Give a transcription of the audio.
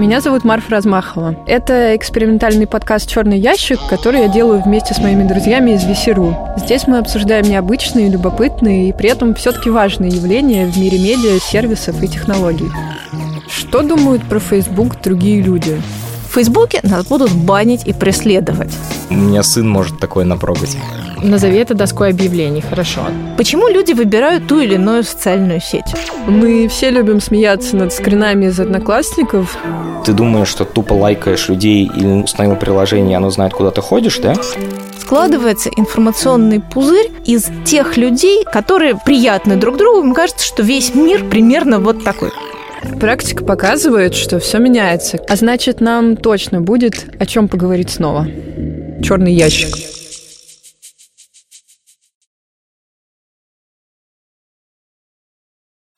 Меня зовут Марфа Размахова. Это экспериментальный подкаст «Черный ящик», который я делаю вместе с моими друзьями из VC.ru. Здесь мы обсуждаем необычные, любопытные и при этом все-таки важные явления в мире медиа, сервисов и технологий. Что думают про Facebook другие люди? В Фейсбуке нас будут банить и преследовать. У меня сын может такое напрогать. Назови это доской объявлений, хорошо. Почему люди выбирают ту или иную социальную сеть? Мы все любим смеяться над скринами из одноклассников. Ты думаешь, что тупо лайкаешь людей или установил приложение, и оно знает, куда ты ходишь, да? Складывается информационный пузырь из тех людей, которые приятны друг другу. Мне кажется, что весь мир примерно вот такой. Практика показывает, что все меняется. А значит, нам точно будет о чем поговорить снова. Черный ящик.